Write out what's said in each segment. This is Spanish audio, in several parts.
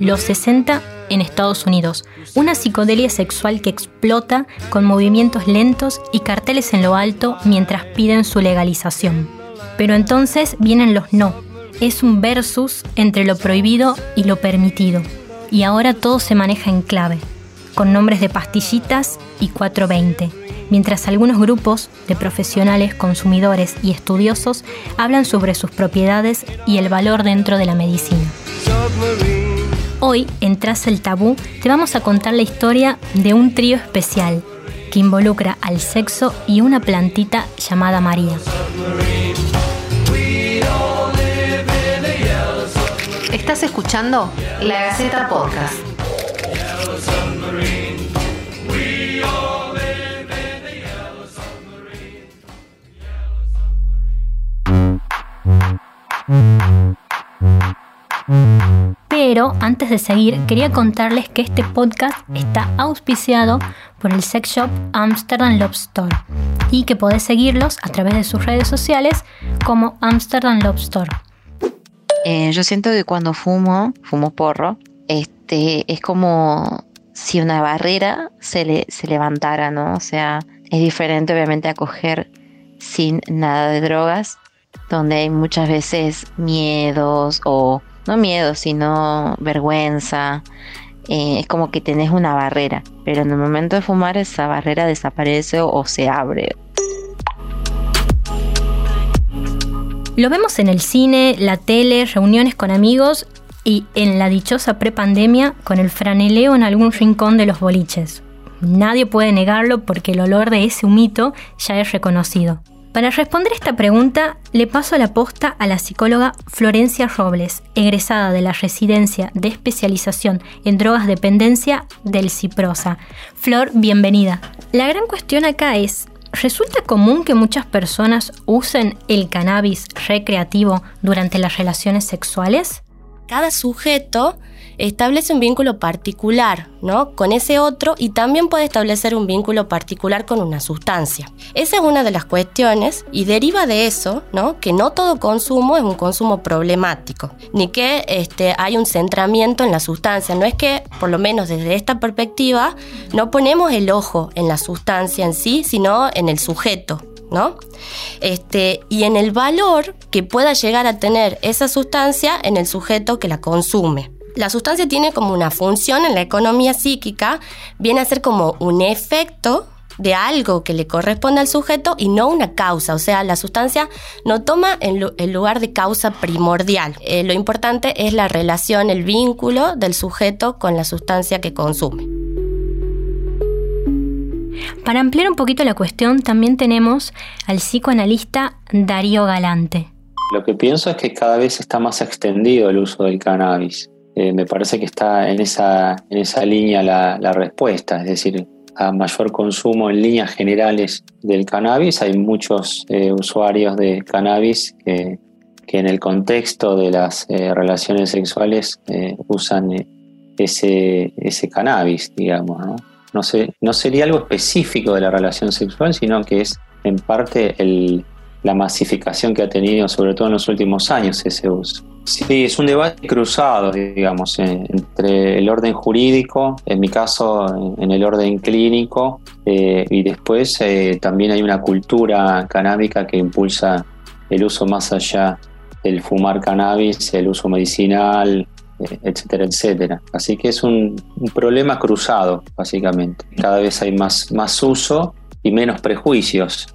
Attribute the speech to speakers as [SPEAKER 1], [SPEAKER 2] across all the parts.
[SPEAKER 1] Los 60 en Estados Unidos, una psicodelia sexual que explota con movimientos lentos y carteles en lo alto mientras piden su legalización. Pero entonces vienen los no. Es un versus entre lo prohibido y lo permitido. Y ahora todo se maneja en clave, con nombres de pastillitas y 420, mientras algunos grupos de profesionales, consumidores y estudiosos hablan sobre sus propiedades y el valor dentro de la medicina. Hoy, en Tras el Tabú, te vamos a contar la historia de un trío especial que involucra al sexo y una plantita llamada María.
[SPEAKER 2] Estás escuchando La Gaceta Podcast.
[SPEAKER 1] Pero antes de seguir, quería contarles que este podcast está auspiciado por el sex shop Amsterdam Love Store y que podés seguirlos a través de sus redes sociales como Amsterdam Love Store.
[SPEAKER 3] Eh, yo siento que cuando fumo, fumo porro, este, es como si una barrera se, se levantara, ¿no? O sea, es diferente obviamente a coger sin nada de drogas, donde hay muchas veces miedos o no miedo, sino vergüenza. Eh, es como que tenés una barrera, pero en el momento de fumar esa barrera desaparece o, se abre.
[SPEAKER 1] Lo vemos en el cine, la tele, reuniones con amigos y en la dichosa prepandemia con el franeleo en algún rincón de los boliches. Nadie puede negarlo porque el olor de ese humito ya es reconocido. Para responder esta pregunta, le paso la posta a la psicóloga Florencia Robles, egresada de la Residencia de Especialización en Drogas Dependencia del CIPROSA. Flor, bienvenida. La gran cuestión acá es, ¿resulta común que muchas personas usen el cannabis recreativo durante las relaciones sexuales?
[SPEAKER 4] Cada sujeto establece un vínculo particular, ¿no? Con ese otro y también puede establecer un vínculo particular con una sustancia. Esa es una de las cuestiones y deriva de eso, ¿no? Que no todo consumo es un consumo problemático, ni que este, hay un centramiento en la sustancia. No es que, por lo menos desde esta perspectiva, no ponemos el ojo en la sustancia en sí, sino en el sujeto, ¿no? Este, y en el valor que pueda llegar a tener esa sustancia en el sujeto que la consume. La sustancia tiene como una función en la economía psíquica, viene a ser como un efecto de algo que le corresponde al sujeto y no una causa. O sea, la sustancia no toma el, lugar de causa primordial. Eh, lo importante es la relación, el vínculo del sujeto con la sustancia que consume.
[SPEAKER 1] Para ampliar un poquito la cuestión, también tenemos al psicoanalista Darío Galante.
[SPEAKER 5] Lo que pienso es que cada vez está más extendido el uso del cannabis. Eh, me parece que está en esa, en esa línea la, la, respuesta, es decir, a mayor consumo en líneas generales del cannabis, hay muchos eh, usuarios de cannabis que, que, en el contexto de las eh, relaciones sexuales usan ese, ese cannabis, digamos. ¿no? No, no sería algo específico de la relación sexual, sino que es en parte el, la masificación que ha tenido, sobre todo en los últimos años, ese uso. Sí, es un debate cruzado, digamos, entre el orden jurídico, en mi caso, en el orden clínico, eh, y después eh, también hay una cultura canábica que impulsa el uso más allá del fumar cannabis, el uso medicinal, eh, etcétera, etcétera. Así que es un, un, problema cruzado, básicamente. Cada vez hay más, más uso y menos prejuicios.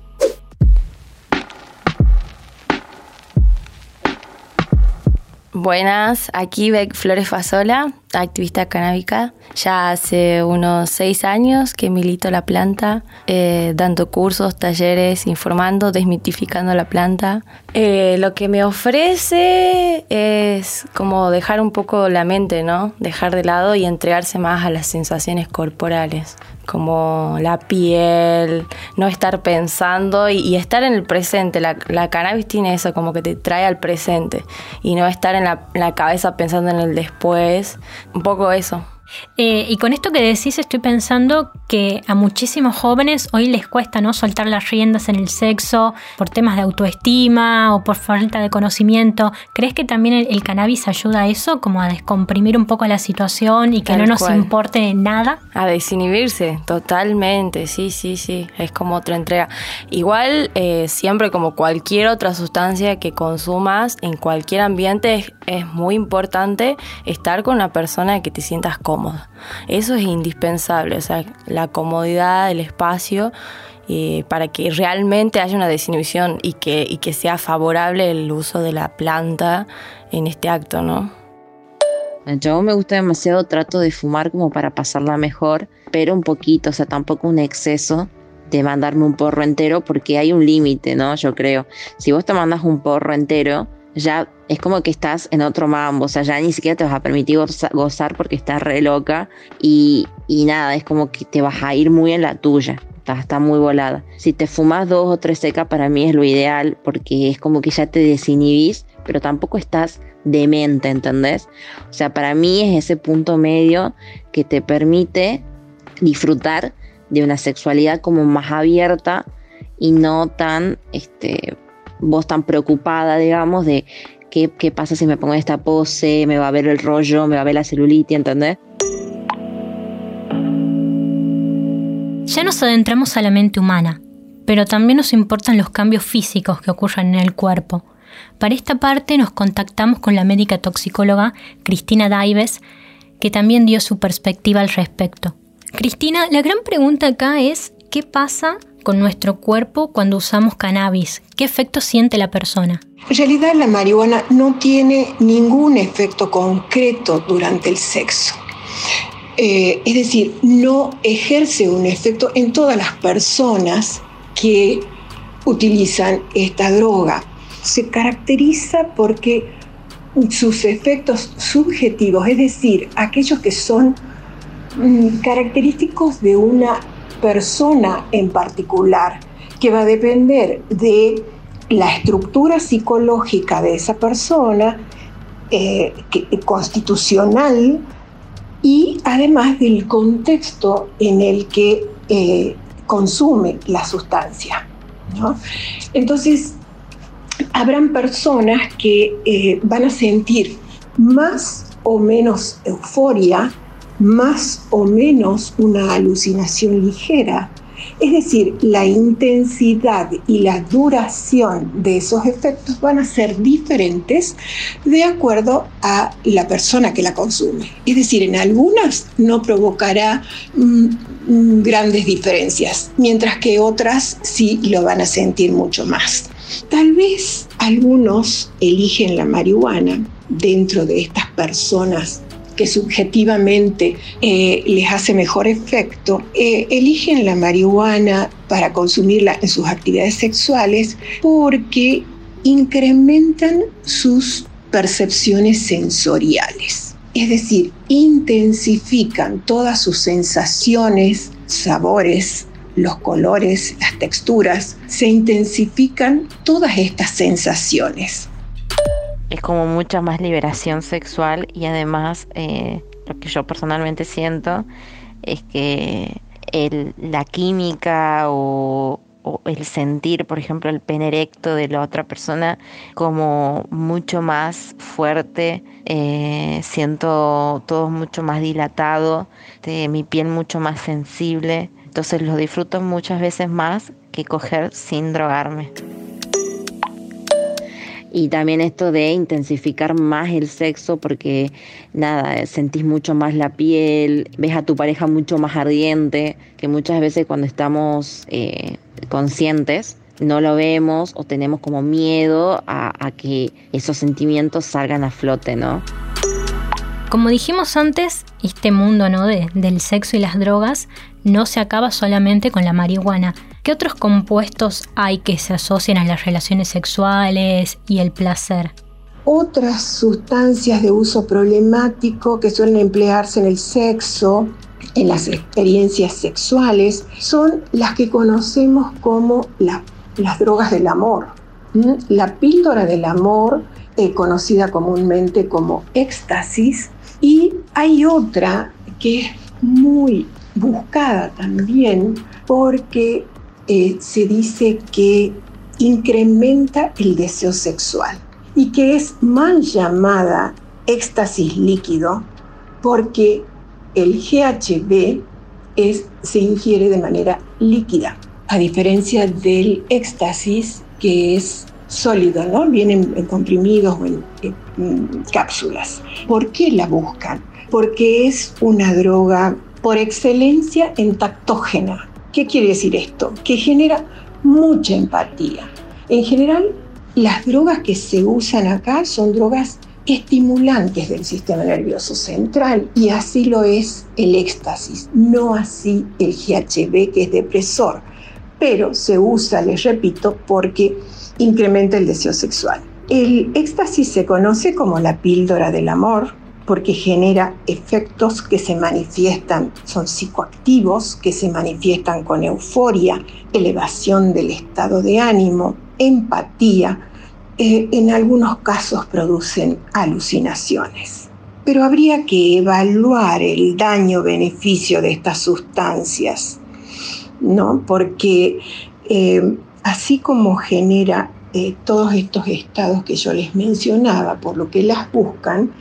[SPEAKER 6] Buenas, aquí Beck Flores Fasola, activista canábica. Ya hace unos seis años que milito la planta, eh, dando cursos, talleres, informando, desmitificando la planta. Eh, lo que me ofrece es como dejar un poco la mente, ¿no? Dejar de lado y entregarse más a las sensaciones corporales como la piel, no estar pensando y, estar en el presente. La, cannabis tiene eso, como que te trae al presente y no estar en la, cabeza pensando en el después. Un poco eso.
[SPEAKER 1] Eh, y con esto que decís estoy pensando que a muchísimos jóvenes hoy les cuesta no soltar las riendas en el sexo por temas de autoestima o por falta de conocimiento. ¿Crees que también el, cannabis ayuda a eso, como a descomprimir un poco la situación y que no nos importe nada?
[SPEAKER 6] A desinhibirse, totalmente, sí, sí, sí, es como otra entrega. Igual, eh, siempre como cualquier otra sustancia que consumas en cualquier ambiente, es, es muy importante estar con una persona que te sientas eso es indispensable, o sea, la comodidad, el espacio, eh, para que realmente haya una desinhibición y que, y que sea favorable el uso de la planta en este acto, ¿no?
[SPEAKER 3] Yo me gusta demasiado, trato de fumar como para pasarla mejor, pero un poquito, o sea, tampoco un exceso de mandarme un porro entero porque hay un límite, ¿no? Yo creo. Si vos te mandas un porro entero, ya es como que estás en otro mambo, o sea, ya ni siquiera te vas a permitir gozar porque estás re loca y, nada, es como que te vas a ir muy en la tuya. Está, muy volada. Si te fumas dos o tres secas, para mí es lo ideal porque es como que ya te desinhibís, pero tampoco estás demente, ¿entendés? O sea, para mí es ese punto medio que te permite disfrutar de una sexualidad como más abierta y no tan, este, vos tan preocupada, digamos, de qué, qué pasa si me pongo esta pose, me va a ver el rollo, me va a ver la celulitis, ¿entendés?
[SPEAKER 1] Ya nos adentramos a la mente humana, pero también nos importan los cambios físicos que ocurren en el cuerpo. Para esta parte nos contactamos con la médica toxicóloga Cristina Daives, que también dio su perspectiva al respecto. Cristina, la gran pregunta acá es, ¿qué pasa con nuestro cuerpo cuando usamos cannabis? ¿Qué efecto siente la persona?
[SPEAKER 7] En realidad la marihuana no tiene ningún efecto concreto durante el sexo. Eh, es decir, no ejerce un efecto en todas las personas que utilizan esta droga. Se caracteriza porque sus efectos subjetivos, es decir, aquellos que son mm, característicos de una persona en particular, que va a depender de la estructura psicológica de esa persona, eh, constitucional, y además del contexto en el que eh, consume la sustancia. Entonces, habrán personas que eh, van a sentir más o menos euforia más o menos una alucinación ligera. Es decir, la intensidad y la duración de esos efectos van a ser diferentes de acuerdo a la persona que la consume. Es decir, en algunas no provocará mm, mm, grandes diferencias, mientras que otras sí lo van a sentir mucho más. Tal vez algunos eligen la marihuana dentro de estas personas que subjetivamente eh, les hace mejor efecto, eh, eligen la marihuana para consumirla en sus actividades sexuales porque incrementan sus percepciones sensoriales. Es decir, intensifican todas sus sensaciones, sabores, los colores, las texturas, se intensifican todas estas sensaciones
[SPEAKER 3] es como mucha más liberación sexual y además eh, lo que yo personalmente siento es que el, la química o, el sentir, por ejemplo, el pene erecto de la otra persona como mucho más fuerte, eh, siento todo mucho más dilatado, mi piel mucho más sensible, entonces lo disfruto muchas veces más que coger sin drogarme. Y también esto de intensificar más el sexo porque nada, sentís mucho más la piel, ves a tu pareja mucho más ardiente, que muchas veces cuando estamos eh, conscientes no lo vemos o tenemos como miedo a, a que esos sentimientos salgan a flote, ¿no?
[SPEAKER 1] Como dijimos antes, este mundo ¿no? de, del sexo y las drogas no se acaba solamente con la marihuana. ¿Qué otros compuestos hay que se asocian a las relaciones sexuales y el placer?
[SPEAKER 7] Otras sustancias de uso problemático que suelen emplearse en el sexo, en las experiencias sexuales, son las que conocemos como las drogas del amor. La píldora del amor, eh, conocida comúnmente como éxtasis, y hay otra que es muy buscada también porque eh, se dice que incrementa el deseo sexual y que es mal llamada éxtasis líquido porque el GHB es, se ingiere de manera líquida, a diferencia del éxtasis que es sólido, ¿no? Vienen en comprimidos o en, cápsulas. ¿Por qué la buscan? Porque es una droga por excelencia entactógena. ¿Qué quiere decir esto? Que genera mucha empatía. En general, las drogas que se usan acá son drogas estimulantes del sistema nervioso central y así lo es el éxtasis, no así el GHB que es depresor, pero se usa, les repito, porque incrementa el deseo sexual. El éxtasis se conoce como la píldora del amor porque genera efectos que se manifiestan, son psicoactivos, que se manifiestan con euforia, elevación del estado de ánimo, empatía, eh, en algunos casos producen alucinaciones. Pero habría que evaluar el daño-beneficio de estas sustancias, ¿no? Porque eh, así como genera eh, todos estos estados que yo les mencionaba, por lo que las buscan,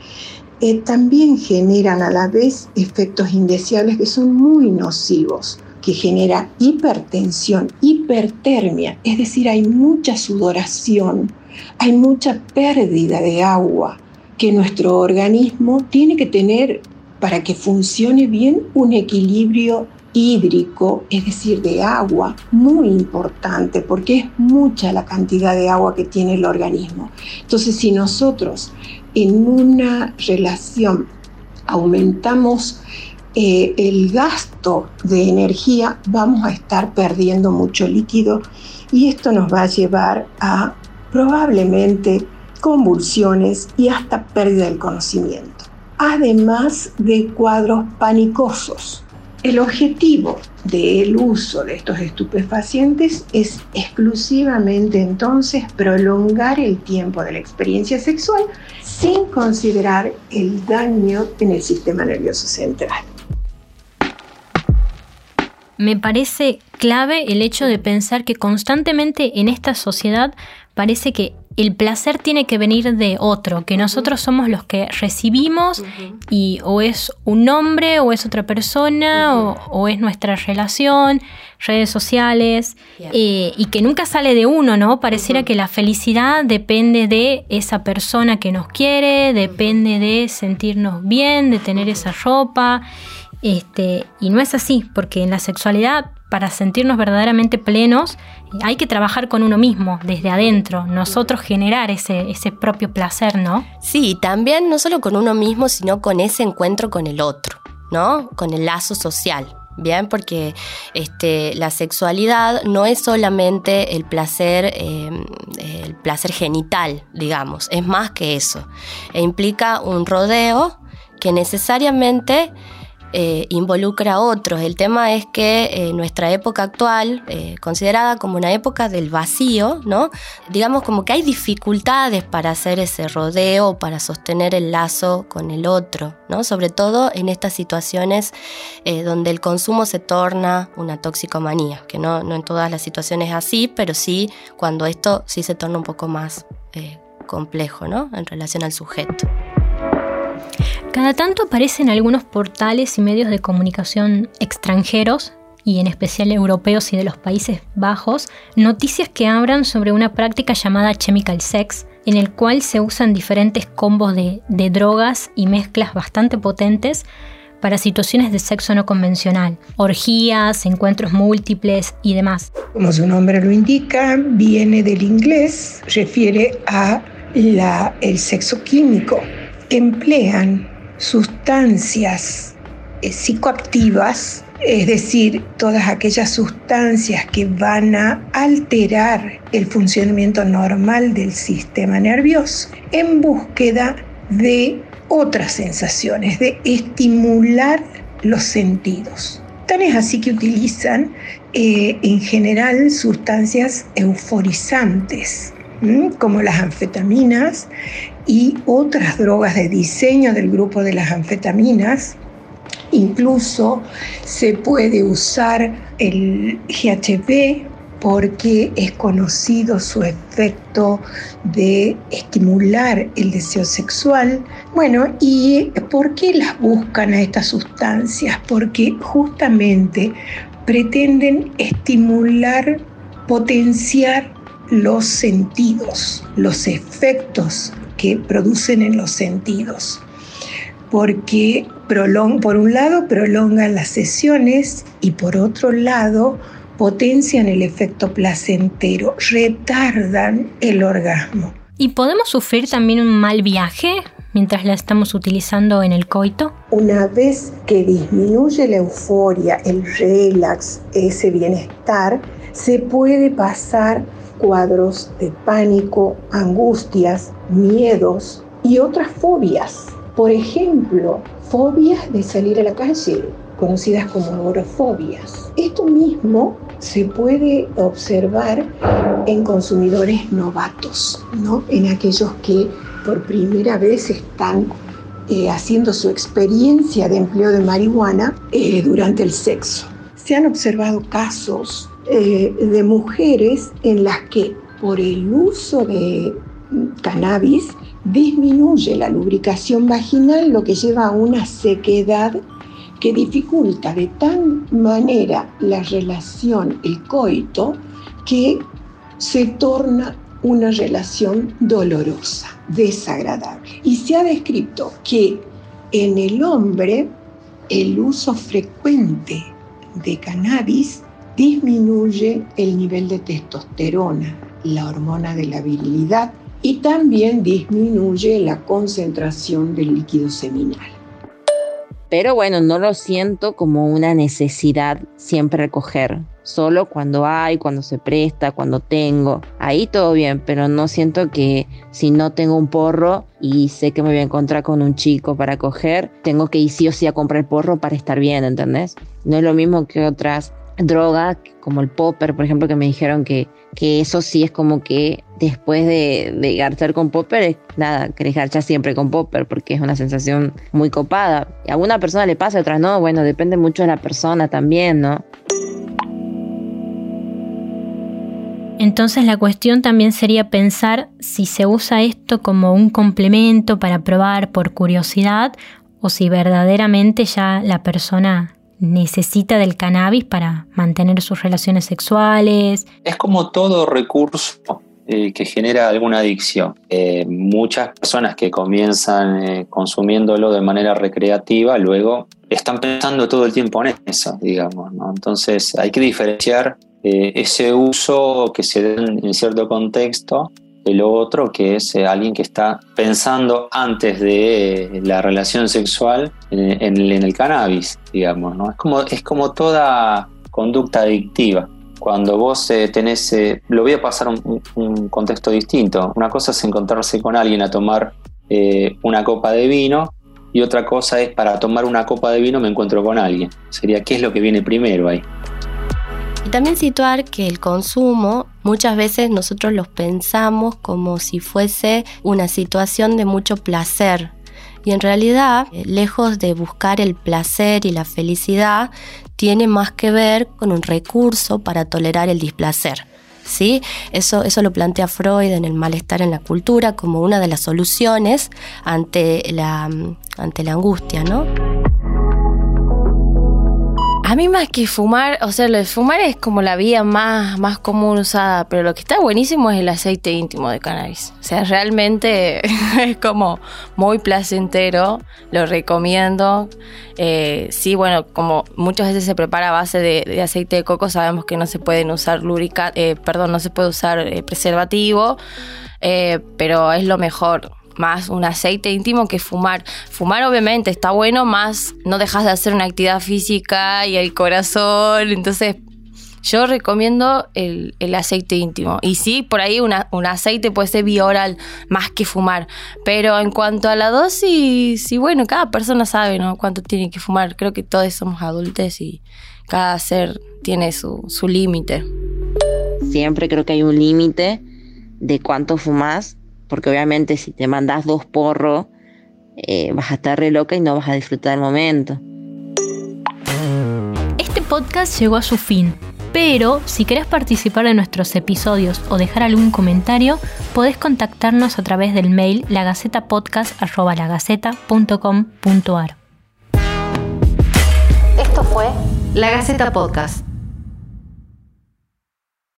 [SPEAKER 7] también generan a la vez efectos indeseables que son muy nocivos que genera hipertensión, hipertermia, es decir, hay mucha sudoración, hay mucha pérdida de agua que nuestro organismo tiene que tener para que funcione bien un equilibrio hídrico, es decir, de agua, muy importante, porque es mucha la cantidad de agua que tiene el organismo. Entonces, si nosotros en una relación aumentamos eh, el gasto de energía, vamos a estar perdiendo mucho líquido y esto nos va a llevar a probablemente convulsiones y hasta pérdida del conocimiento, además de cuadros panicosos. El objetivo del uso de estos estupefacientes es exclusivamente entonces prolongar el tiempo de la experiencia sexual sin considerar el daño en el sistema nervioso central.
[SPEAKER 1] Me parece clave el hecho de pensar que constantemente en esta sociedad parece que el placer tiene que venir de otro, que nosotros somos los que recibimos y o es un hombre o es otra persona o, es nuestra relación, redes sociales eh, y que nunca sale de uno, ¿no? Pareciera que la felicidad depende de esa persona que nos quiere, depende de sentirnos bien, de tener esa ropa. Este, y no es así, porque en la sexualidad para sentirnos verdaderamente plenos, hay que trabajar con uno mismo, desde adentro, nosotros generar ese, ese propio placer, ¿no?
[SPEAKER 4] Sí, también no solo con uno mismo, sino con ese encuentro con el otro, ¿no? Con el lazo social. Bien, porque este, la sexualidad no es solamente el placer, em, el placer genital, digamos, es más que eso. E implica un rodeo que necesariamente eh, involucra a otros. El tema es que eh, nuestra época actual, eh, considerada como una época del vacío, ¿no? digamos como que hay dificultades para hacer ese rodeo, para sostener el lazo con el otro, ¿no? sobre todo en estas situaciones donde el consumo se torna una toxicomanía, que no, no en todas las situaciones es así, pero sí cuando esto sí se torna un poco más complejo ¿no? en relación al sujeto.
[SPEAKER 1] Cada tanto aparecen algunos portales y medios de comunicación extranjeros, y en especial europeos y de los Países Bajos, noticias que hablan sobre una práctica llamada chemical sex, en el cual se usan diferentes combos de, drogas y mezclas bastante potentes para situaciones de sexo no convencional, orgías, encuentros múltiples y demás.
[SPEAKER 7] Como su nombre lo indica, viene del inglés, refiere a el sexo químico. Emplean sustancias eh, psicoactivas, es decir, todas aquellas sustancias que van a alterar el funcionamiento normal del sistema nervioso en búsqueda de otras sensaciones, de estimular los sentidos. Tan es así que utilizan eh, en general sustancias euforizantes, como las anfetaminas y otras drogas de diseño del grupo de las anfetaminas Incluso se puede usar el GHB porque es conocido su efecto de estimular el deseo sexual. Bueno, ¿y por qué las buscan a estas sustancias? Porque justamente pretenden estimular, potenciar los sentidos, los efectos que producen en los sentidos. Porque por un lado prolongan las sesiones y por otro lado potencian el efecto placentero, retardan el orgasmo.
[SPEAKER 1] ¿Y podemos sufrir también un mal viaje mientras la estamos utilizando en el coito?
[SPEAKER 7] Una vez que disminuye la euforia, el relax, ese bienestar, se puede pasar cuadros de pánico, angustias, miedos y otras fobias. Por ejemplo, fobias de salir a la calle, conocidas como agorafobias. Esto mismo se puede observar en consumidores novatos, ¿no? en aquellos que por primera vez están eh, haciendo su experiencia de empleo de marihuana eh, durante el sexo. Se han observado casos eh, de mujeres en las que por el uso de cannabis disminuye la lubricación vaginal, lo que lleva a una sequedad que dificulta de tal manera la relación, el coito, que se torna una relación dolorosa, desagradable. Y se ha descrito que en el hombre el uso frecuente de cannabis disminuye el nivel de testosterona, la hormona de la virilidad, y también disminuye la concentración del líquido seminal.
[SPEAKER 3] Pero bueno, no lo siento como una necesidad siempre recoger. Solo cuando hay, cuando se presta, cuando tengo. Ahí todo bien, pero no siento que si no tengo un porro y sé que me voy a encontrar con un chico para coger, tengo que ir sí o sí a comprar porro para estar bien, ¿entendés? No es lo mismo que otras drogas, como el popper, por ejemplo, que me dijeron que, que eso sí es como que después de, de garchar con popper, nada, querés garchar siempre con popper porque es una sensación muy copada. Y a alguna persona le pasa, a otras no, bueno, depende mucho de la persona también, ¿no?
[SPEAKER 1] Entonces la cuestión también sería pensar si se usa esto como un complemento para probar por curiosidad o si verdaderamente ya la persona necesita del cannabis para mantener sus relaciones sexuales.
[SPEAKER 5] Es como todo recurso eh, que genera alguna adicción. Eh, muchas personas que comienzan eh, consumiéndolo de manera recreativa, luego están pensando todo el tiempo en eso, digamos. Entonces hay que diferenciar ese uso que se da en cierto contexto el otro que es eh, alguien que está pensando antes de la relación sexual en, el cannabis, digamos, ¿no? Es como, es como toda conducta adictiva. Cuando vos eh, tenés, eh, lo voy a pasar a un, contexto distinto. Una cosa es encontrarse con alguien a tomar una copa de vino y otra cosa es para tomar una copa de vino me encuentro con alguien. Sería qué es lo que viene primero ahí.
[SPEAKER 4] Y también situar que el consumo muchas veces nosotros los pensamos como si fuese una situación de mucho placer. Y en realidad, eh, lejos de buscar el placer y la felicidad, tiene más que ver con un recurso para tolerar el displacer. ¿Sí? Eso, eso lo plantea Freud en el malestar en la cultura como una de las soluciones ante la, ante la angustia, ¿no?
[SPEAKER 6] A mí más que fumar, o sea, lo de fumar es como la vía más, más común usada, pero lo que está buenísimo es el aceite íntimo de cannabis. O sea, realmente es como muy placentero, lo recomiendo. Eh, sí, bueno, como muchas veces se prepara a base de, aceite de coco, sabemos que no se pueden usar lubricante, eh, perdón, no se puede usar eh, preservativo, pero es lo mejor más un aceite íntimo que fumar. Fumar obviamente está bueno, más no dejas de hacer una actividad física y el corazón, entonces yo recomiendo el, aceite íntimo. Y sí, por ahí una, un aceite puede ser bioral más que fumar. Pero en cuanto a la dosis, sí, bueno, cada persona sabe ¿no? cuánto tiene que fumar. Creo que todos somos adultos y cada ser tiene su, su límite.
[SPEAKER 3] Siempre creo que hay un límite de cuánto fumas porque obviamente si te mandas dos porros, eh, vas a estar re loca y no vas a disfrutar el momento.
[SPEAKER 1] podcast llegó a su fin, pero si querés participar de nuestros episodios o dejar algún comentario, podés contactarnos a través del mail lagacetapodcast.com.ar.
[SPEAKER 2] Esto fue La Gaceta Podcast.